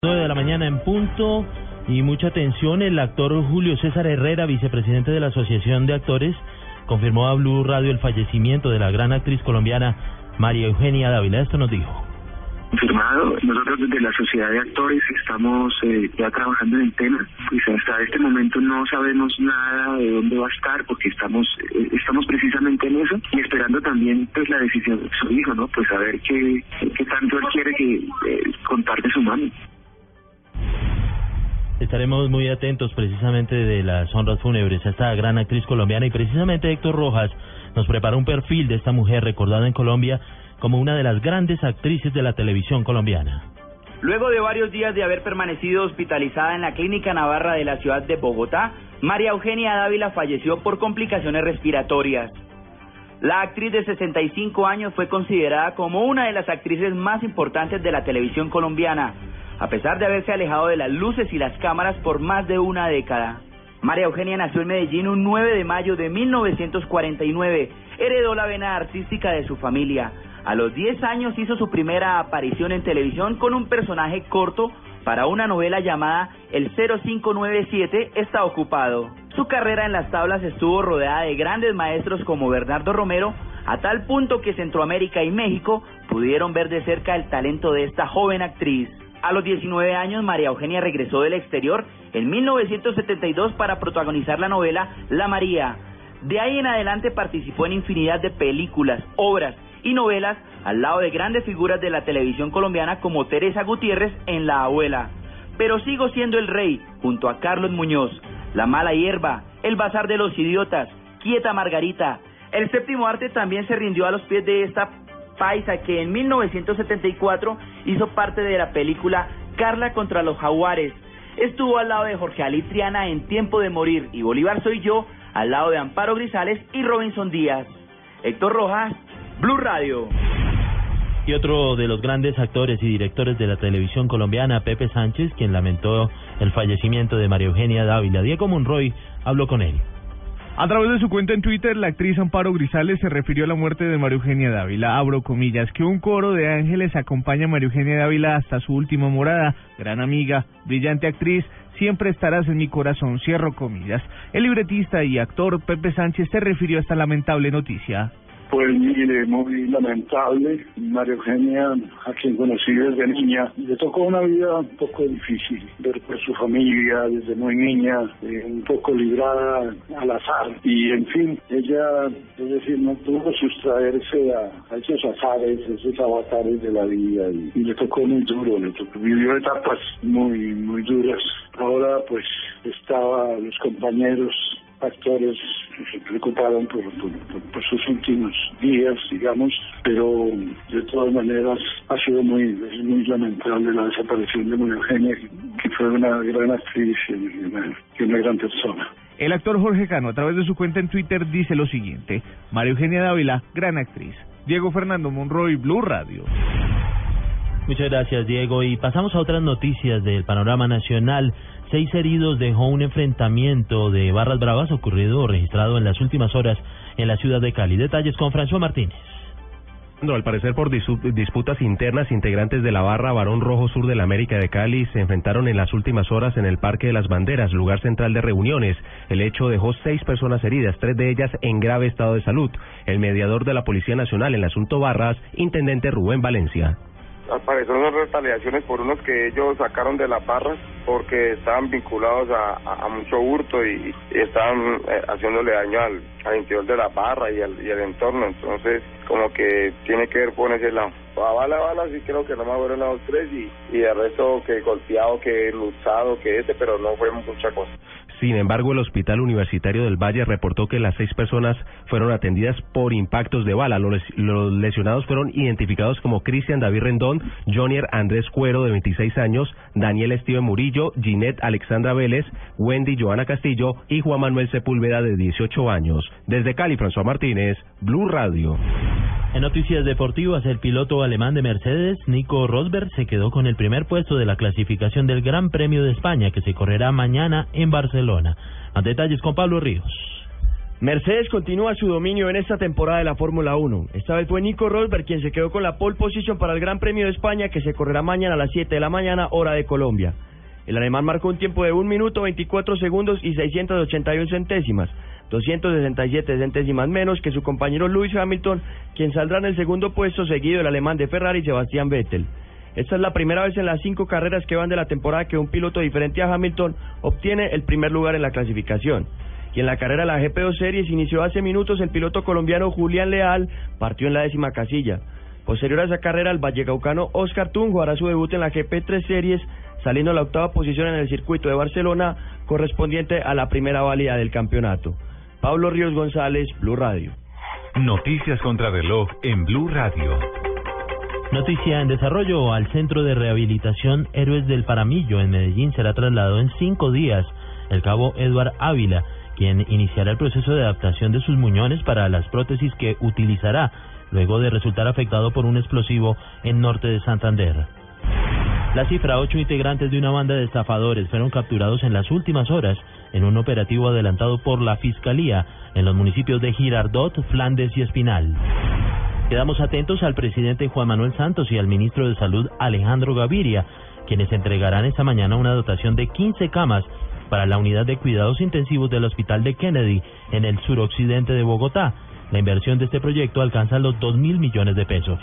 9 de la mañana en punto y mucha atención. El actor Julio César Herrera, vicepresidente de la Asociación de Actores, confirmó a Blue Radio el fallecimiento de la gran actriz colombiana María Eugenia Dávila. Esto nos dijo. Confirmado, nosotros desde la Sociedad de Actores estamos eh, ya trabajando en el tema. Pues hasta este momento no sabemos nada de dónde va a estar porque estamos eh, estamos precisamente en eso y esperando también pues la decisión de su hijo, ¿no? Pues a ver qué, tanto él quiere que eh, su mano. Estaremos muy atentos precisamente de las honras fúnebres a esta gran actriz colombiana y precisamente Héctor Rojas nos prepara un perfil de esta mujer recordada en Colombia como una de las grandes actrices de la televisión colombiana. Luego de varios días de haber permanecido hospitalizada en la Clínica Navarra de la ciudad de Bogotá, María Eugenia Dávila falleció por complicaciones respiratorias. La actriz de 65 años fue considerada como una de las actrices más importantes de la televisión colombiana a pesar de haberse alejado de las luces y las cámaras por más de una década. María Eugenia nació en Medellín un 9 de mayo de 1949. Heredó la vena artística de su familia. A los 10 años hizo su primera aparición en televisión con un personaje corto para una novela llamada El 0597 está ocupado. Su carrera en las tablas estuvo rodeada de grandes maestros como Bernardo Romero, a tal punto que Centroamérica y México pudieron ver de cerca el talento de esta joven actriz. A los 19 años, María Eugenia regresó del exterior en 1972 para protagonizar la novela La María. De ahí en adelante participó en infinidad de películas, obras y novelas al lado de grandes figuras de la televisión colombiana como Teresa Gutiérrez en La Abuela. Pero sigo siendo el rey, junto a Carlos Muñoz, La Mala Hierba, El Bazar de los Idiotas, Quieta Margarita. El séptimo arte también se rindió a los pies de esta paisa que en 1974 hizo parte de la película Carla contra los jaguares. Estuvo al lado de Jorge Ali Triana en Tiempo de Morir y Bolívar Soy Yo al lado de Amparo Grisales y Robinson Díaz. Héctor Rojas, Blue Radio. Y otro de los grandes actores y directores de la televisión colombiana, Pepe Sánchez, quien lamentó el fallecimiento de María Eugenia Dávila. Diego Monroy habló con él. A través de su cuenta en Twitter, la actriz Amparo Grisales se refirió a la muerte de María Eugenia Dávila. Abro comillas, que un coro de ángeles acompaña a María Eugenia Dávila hasta su última morada. Gran amiga, brillante actriz, siempre estarás en mi corazón. Cierro comillas. El libretista y actor Pepe Sánchez se refirió a esta lamentable noticia. Pues mire, muy lamentable. María Eugenia, a quien conocí desde niña, le tocó una vida un poco difícil, ver por su familia desde muy niña, eh, un poco librada al azar. Y en fin, ella, es decir, no tuvo sustraerse a, esos azares, esos avatares de la vida y, y, le tocó muy duro, le tocó, vivió etapas muy, muy duras. Ahora pues estaba los compañeros actores se preocuparon por, por, sus últimos días, digamos, pero de todas maneras ha sido muy, muy lamentable la desaparición de María Eugenia, que fue una gran actriz y una, una gran persona. El actor Jorge Cano, a través de su cuenta en Twitter, dice lo siguiente: María Eugenia Dávila, gran actriz. Diego Fernando Monroy, Blue Radio. Muchas gracias, Diego. Y pasamos a otras noticias del panorama nacional. Seis heridos dejó un enfrentamiento de barras bravas ocurrido o registrado en las últimas horas en la ciudad de Cali. Detalles con François Martínez. Al parecer por disputas internas, integrantes de la barra Barón Rojo Sur de la América de Cali se enfrentaron en las últimas horas en el Parque de las Banderas, lugar central de reuniones. El hecho dejó seis personas heridas, tres de ellas en grave estado de salud. El mediador de la Policía Nacional en el asunto Barras, intendente Rubén Valencia al parecer son retaliaciones por unos que ellos sacaron de las barras porque estaban vinculados a, mucho hurto y, estaban eh, haciéndole daño al, interior de la barra y al, y entorno. Entonces, como que tiene que ver con ese lado. A bala a bala sí creo que no más fueron los tres y, y el resto que golpeado, que luchado, que ese, pero no fue mucha cosa. Sin embargo, el Hospital Universitario del Valle reportó que las seis personas fueron atendidas por impactos de bala. Los, lesionados fueron identificados como Cristian David Rendón, Jonier Andrés Cuero, de 26 años, Daniel Steven Murillo, Ginette Alexandra Vélez, Wendy Joana Castillo y Juan Manuel Sepúlveda, de 18 años. Desde Cali, François Martínez, Blue Radio. En noticias deportivas, el piloto alemán de Mercedes, Nico Rosberg, se quedó con el primer puesto de la clasificación del Gran Premio de España, que se correrá mañana en Barcelona. A detalles con Pablo Ríos. Mercedes continúa su dominio en esta temporada de la Fórmula 1. Esta vez fue Nico Rosberg quien se quedó con la pole position para el Gran Premio de España que se correrá mañana a las 7 de la mañana hora de Colombia. El alemán marcó un tiempo de 1 minuto 24 segundos y 681 centésimas, 267 centésimas menos que su compañero Lewis Hamilton, quien saldrá en el segundo puesto seguido del alemán de Ferrari Sebastián Vettel. Esta es la primera vez en las cinco carreras que van de la temporada que un piloto diferente a Hamilton obtiene el primer lugar en la clasificación y en la carrera de la GP2 Series inició hace minutos el piloto colombiano Julián Leal, partió en la décima casilla. Posterior a esa carrera, el vallecaucano Oscar Tunjo hará su debut en la GP3 Series, saliendo a la octava posición en el circuito de Barcelona, correspondiente a la primera válida del campeonato. Pablo Ríos González, Blue Radio. Noticias contra reloj en Blue Radio. Noticia en desarrollo al Centro de Rehabilitación Héroes del Paramillo en Medellín será trasladado en cinco días el cabo Eduard Ávila, quien iniciará el proceso de adaptación de sus muñones para las prótesis que utilizará luego de resultar afectado por un explosivo en norte de Santander. La cifra, ocho integrantes de una banda de estafadores fueron capturados en las últimas horas en un operativo adelantado por la Fiscalía en los municipios de Girardot, Flandes y Espinal. Quedamos atentos al presidente Juan Manuel Santos y al ministro de Salud Alejandro Gaviria, quienes entregarán esta mañana una dotación de 15 camas para la unidad de cuidados intensivos del Hospital de Kennedy en el suroccidente de Bogotá. La inversión de este proyecto alcanza los dos mil millones de pesos.